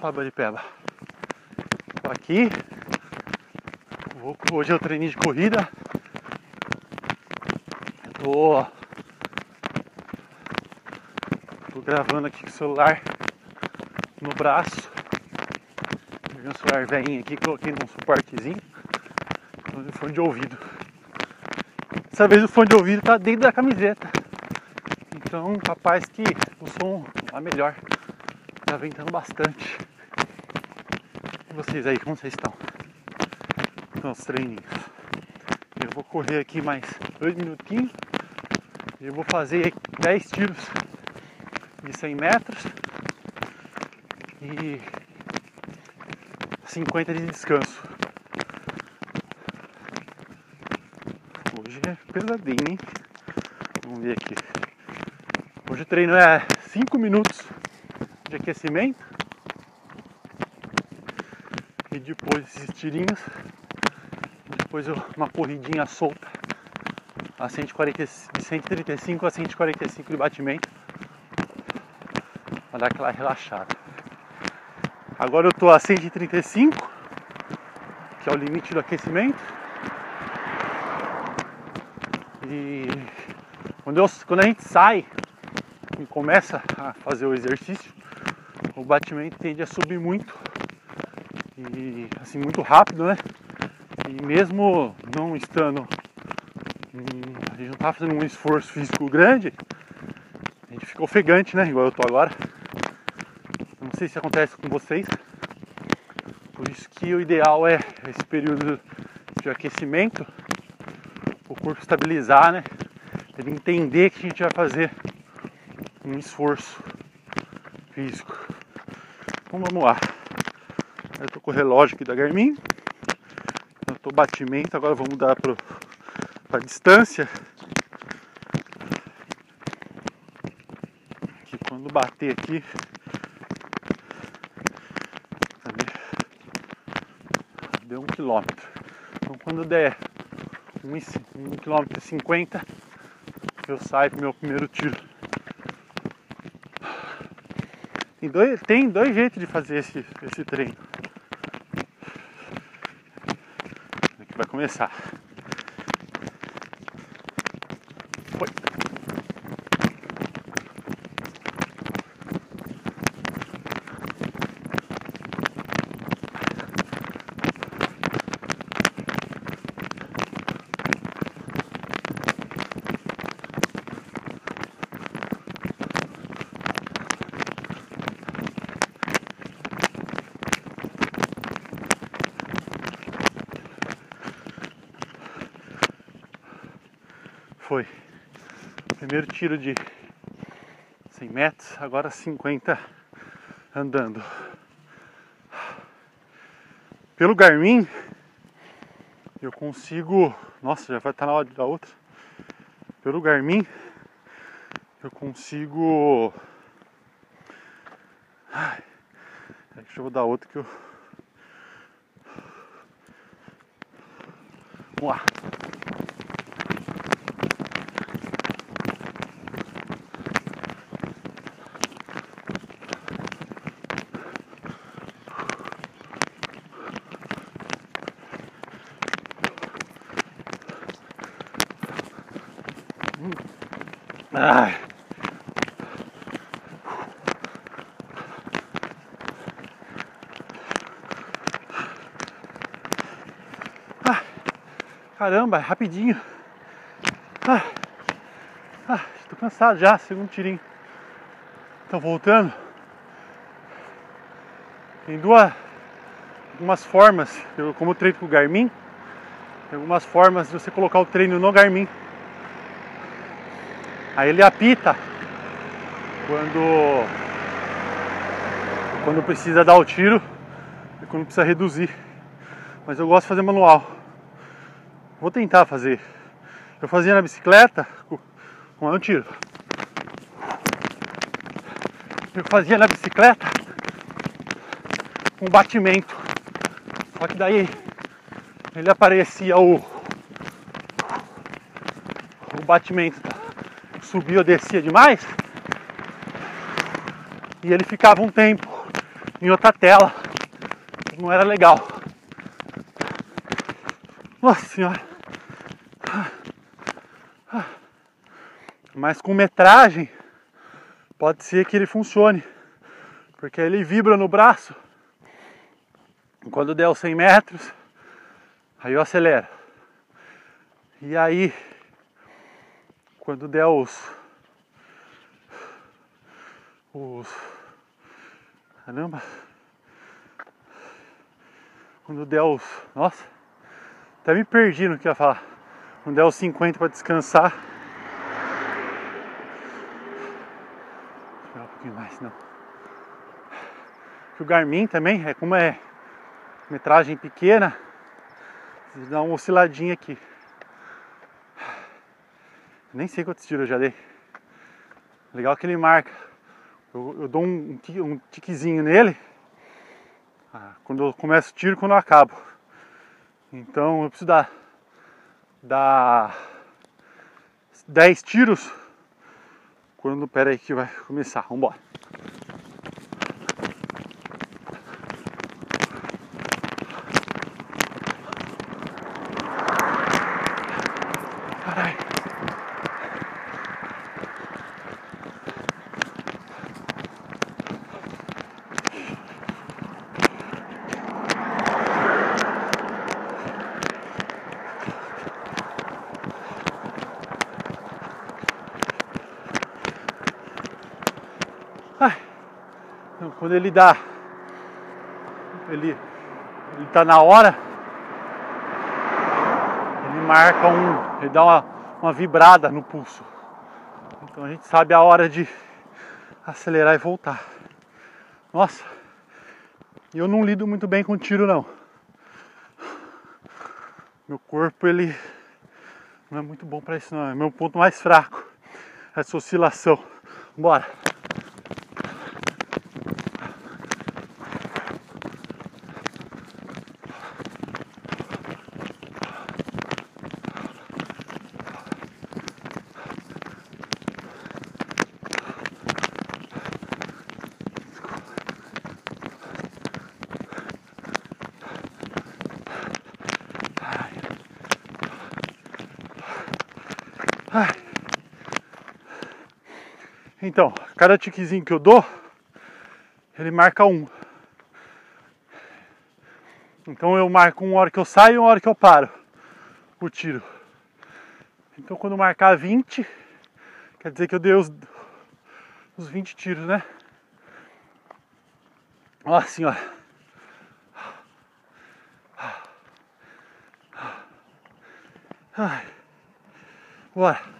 Fala de peba. Tô aqui. Hoje eu treinei de corrida. Tô, tô gravando aqui com o celular no braço. Peguei um celular velhinho aqui, coloquei num suportezinho. No fone de ouvido. Dessa vez o fone de ouvido tá dentro da camiseta. Então capaz que o som tá melhor. Tá ventando bastante. Vocês aí, como vocês estão? Estão os treininhos. Eu vou correr aqui mais dois minutinhos. Eu vou fazer 10 tiros de 100 metros. E 50 de descanso. Hoje é pesadinho, hein? Vamos ver aqui. Hoje o treino é 5 minutos de aquecimento. E depois esses tirinhos. Depois uma corridinha solta a 140, de 135 a 145 de batimento. Para dar aquela relaxada. Agora eu estou a 135, que é o limite do aquecimento. E quando, eu, quando a gente sai e começa a fazer o exercício, o batimento tende a subir muito e assim muito rápido, né? E mesmo não estando, a gente não tá fazendo um esforço físico grande, a gente fica ofegante, né? Igual eu tô agora. Não sei se acontece com vocês. Por isso que o ideal é esse período de aquecimento, o corpo estabilizar, né? Ele entender que a gente vai fazer um esforço físico. Então vamos lá. Com o relógio aqui da Garmin. Tô batimento, agora vamos mudar para a distância. Que quando bater aqui. Deu um quilômetro. Então quando der um, um quilômetro e cinquenta, eu saio pro meu primeiro tiro. Tem dois, tem dois jeitos de fazer esse, esse treino. Aqui vai começar. Foi. Foi. Primeiro tiro de 100 metros, agora 50 andando. Pelo Garmin, eu consigo. Nossa, já vai estar na hora da outra. Pelo Garmin, eu consigo. Ai, deixa eu dar outra que eu. Ai. Ah, caramba, rapidinho. Ah, ah, tô cansado já, segundo tirinho. Então voltando. Tem duas algumas formas, eu como treino com o Garmin, tem algumas formas de você colocar o treino no Garmin. Aí ele apita quando quando precisa dar o tiro e quando precisa reduzir. Mas eu gosto de fazer manual. Vou tentar fazer. Eu fazia na bicicleta com um tiro. Eu fazia na bicicleta com batimento. Só que daí ele aparecia o o batimento subia ou descia demais e ele ficava um tempo em outra tela. Não era legal. Nossa senhora. Mas com metragem pode ser que ele funcione. Porque ele vibra no braço. Quando der os 100 metros, aí eu acelero. E aí, quando der os. Os. Caramba! Quando der os. Nossa! Até me perdi no que eu ia falar. Quando der os 50 para descansar. Esperar um pouquinho mais, não. O Garmin também, é como é metragem pequena, dá uma osciladinha aqui. Nem sei quantos tiros eu já dei. Legal que ele marca. Eu, eu dou um, um tiquezinho nele ah, quando eu começo o tiro quando eu acabo. Então eu preciso dar, dar 10 tiros quando. Pera aí que vai começar. Vambora. Quando ele dá, ele, ele tá na hora, ele marca um, ele dá uma, uma vibrada no pulso. Então a gente sabe a hora de acelerar e voltar. Nossa, eu não lido muito bem com tiro não. Meu corpo ele não é muito bom para isso não, é meu ponto mais fraco. Essa oscilação. Bora. Então, cada tiquezinho que eu dou, ele marca um. Então eu marco uma hora que eu saio e uma hora que eu paro o tiro. Então quando marcar 20, quer dizer que eu dei os, os 20 tiros, né? Ó assim, ó. Ai. Bora.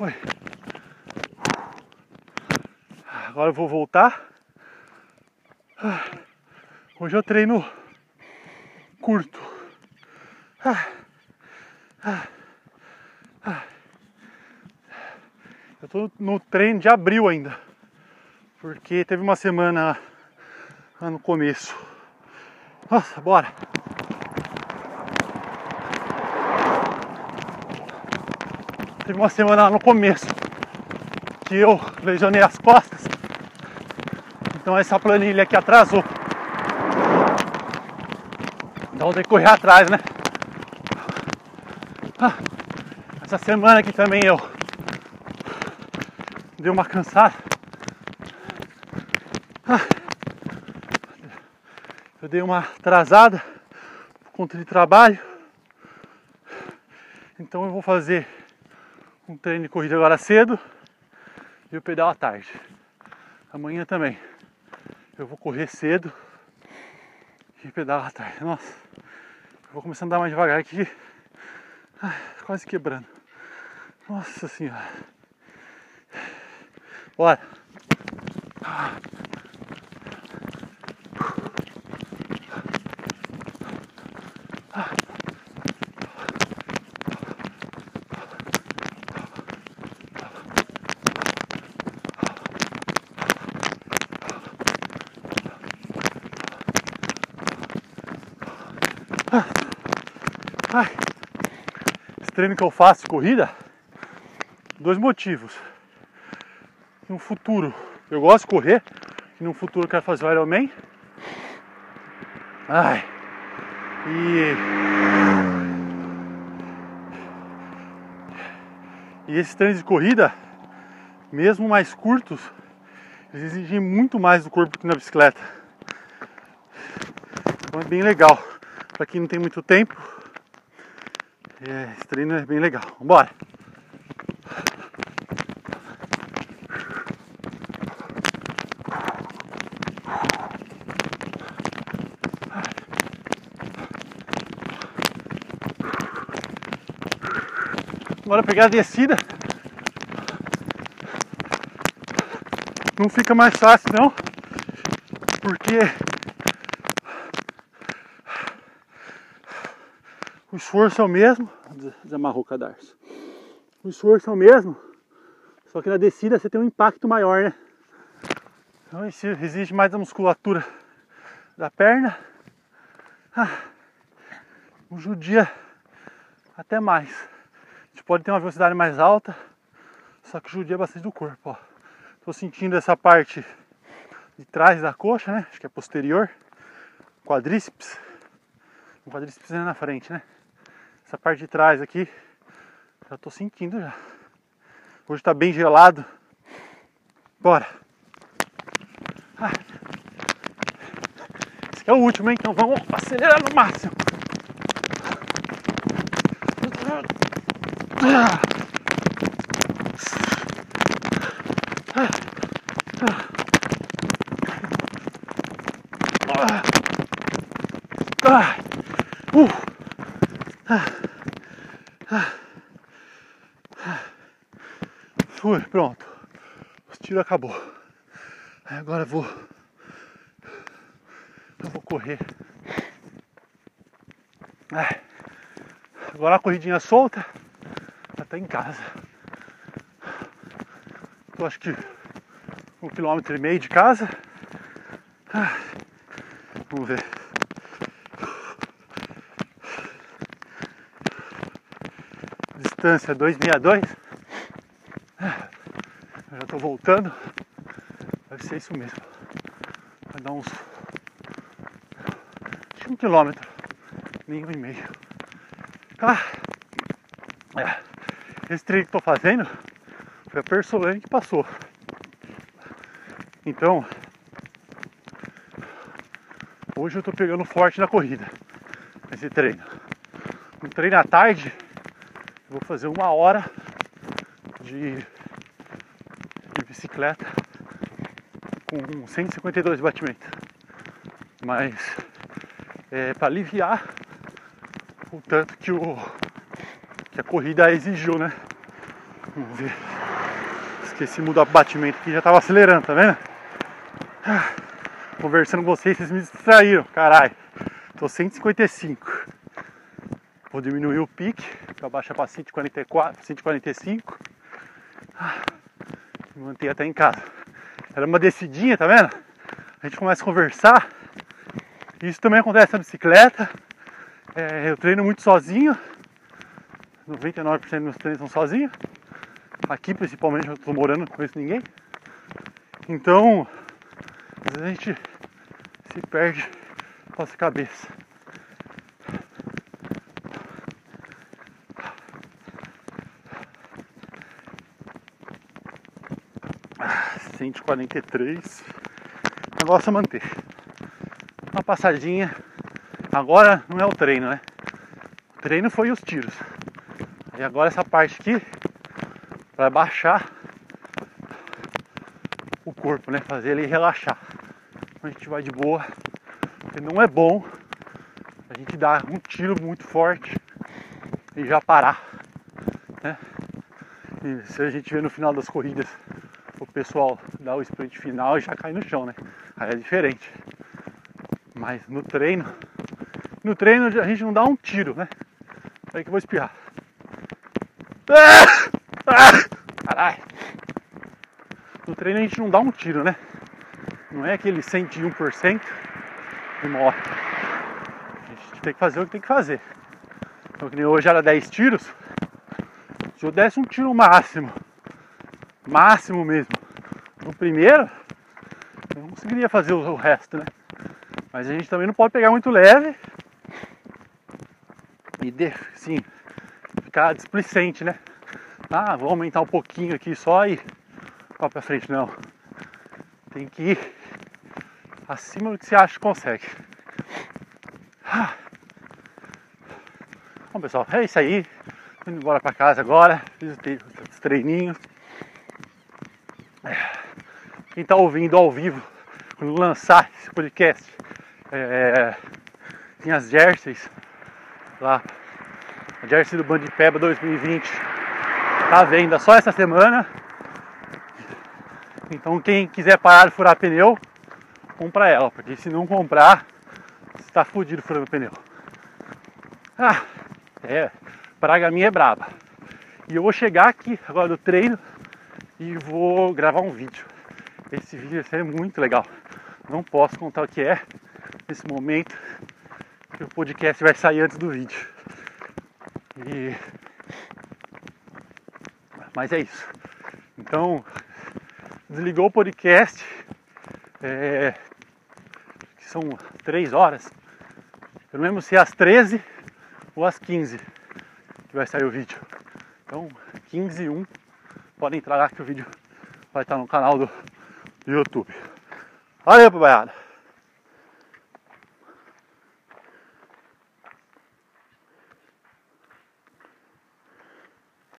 Foi. Agora eu vou voltar. Hoje eu treino curto. Eu tô no treino de abril ainda. Porque teve uma semana no começo. Nossa, bora! Teve uma semana no começo que eu lesionei as costas. Então essa planilha aqui atrasou. Então ter que correr atrás, né? Ah, essa semana aqui também eu dei uma cansada. Ah, eu dei uma atrasada por conta de trabalho. Então eu vou fazer um treino de corrida agora cedo e o pedal à tarde. Amanhã também. Eu vou correr cedo e pedal à tarde. Nossa, eu vou começando a andar mais devagar aqui. Ai, quase quebrando. Nossa senhora. Bora. Ai, esse treino que eu faço corrida, dois motivos. No futuro, eu gosto de correr, e no futuro eu quero fazer o Ironman. Ai, e E esses treinos de corrida, mesmo mais curtos, eles exigem muito mais do corpo que na bicicleta. Então é bem legal. Para quem não tem muito tempo, é, esse treino é bem legal. Vambora! Agora pegar a descida. Não fica mais fácil não. Porque o esforço é o mesmo. Desamarrou o cadarço. O esforço é o mesmo. Só que na descida você tem um impacto maior, né? Então isso exige mais da musculatura da perna. Ah, um judia até mais gente pode ter uma velocidade mais alta, só que judia bastante do corpo, ó. Tô sentindo essa parte de trás da coxa, né? Acho que é posterior. Quadríceps. O quadríceps é na frente, né? Essa parte de trás aqui, já tô sentindo já. Hoje tá bem gelado. Bora. Ah. Esse é o último, hein? Então vamos acelerar no máximo. Ah. Fui, pronto. Os tiros acabou. Agora eu vou. Eu vou correr. Agora a corridinha solta tá em casa. Tô acho que um quilômetro e meio de casa. Ah, vamos ver. Distância 262. Ah, eu já tô voltando. Deve ser isso mesmo. Vai dar uns um quilômetro, nem um e meio. Ah, é. Esse treino que estou fazendo foi a Persolane que passou. Então, hoje eu estou pegando forte na corrida, nesse treino. No treino à tarde, vou fazer uma hora de, de bicicleta com 152 batimentos. Mas é para aliviar o tanto que o que a corrida exigiu, né? Vamos ver. Esqueci de mudar o batimento aqui, já tava acelerando, tá vendo? Conversando com vocês, vocês me distraíram, caralho. Tô 155. Vou diminuir o pique para baixar para 144, 145. E manter até em casa. Era uma descidinha, tá vendo? A gente começa a conversar. Isso também acontece na bicicleta. É, eu treino muito sozinho. 99% dos meus treinos são sozinho. Aqui principalmente eu tô morando, não conheço ninguém. Então, às vezes a gente se perde com nossa cabeça. Cento e quarenta e três. Negócio a manter. Uma passadinha. Agora não é o treino, né? O treino foi os tiros. E agora essa parte aqui vai baixar o corpo, né? Fazer ele relaxar. Então a gente vai de boa. Porque não é bom a gente dar um tiro muito forte e já parar. Né? E se a gente vê no final das corridas o pessoal dá o sprint final e já cai no chão, né? Aí é diferente. Mas no treino, no treino a gente não dá um tiro, né? Aí que eu vou espirrar. Caralho. No treino a gente não dá um tiro, né? Não é aquele 101% e morre. A gente tem que fazer o que tem que fazer. Então que nem hoje era 10 tiros. Se eu desse um tiro máximo, máximo mesmo, no primeiro, eu não conseguiria fazer o resto, né? Mas a gente também não pode pegar muito leve e de, sim, ficar displicente, né? Ah, vou aumentar um pouquinho aqui só e lá pra frente, não. Tem que ir acima do que você acha que consegue. Ah. Bom pessoal, é isso aí. Indo embora pra casa agora. Fiz os treininhos. Quem tá ouvindo ao vivo, quando lançar esse podcast, é, tem as jerseys lá. A jersey do Band Peba 2020 tá à venda só essa semana. Então quem quiser parar de furar pneu, compra ela, porque se não comprar, você tá fudido furando pneu. Ah, é, praga minha é braba. E eu vou chegar aqui agora do treino e vou gravar um vídeo. Esse vídeo ser muito legal. Não posso contar o que é nesse momento, que o podcast vai sair antes do vídeo. E... Mas é isso. Então, desligou o podcast, é... que são três horas. Eu não lembro se é às 13 ou às 15 que vai sair o vídeo. Então, 15 e 1, podem entrar lá que o vídeo vai estar no canal do YouTube. Valeu, babaiada!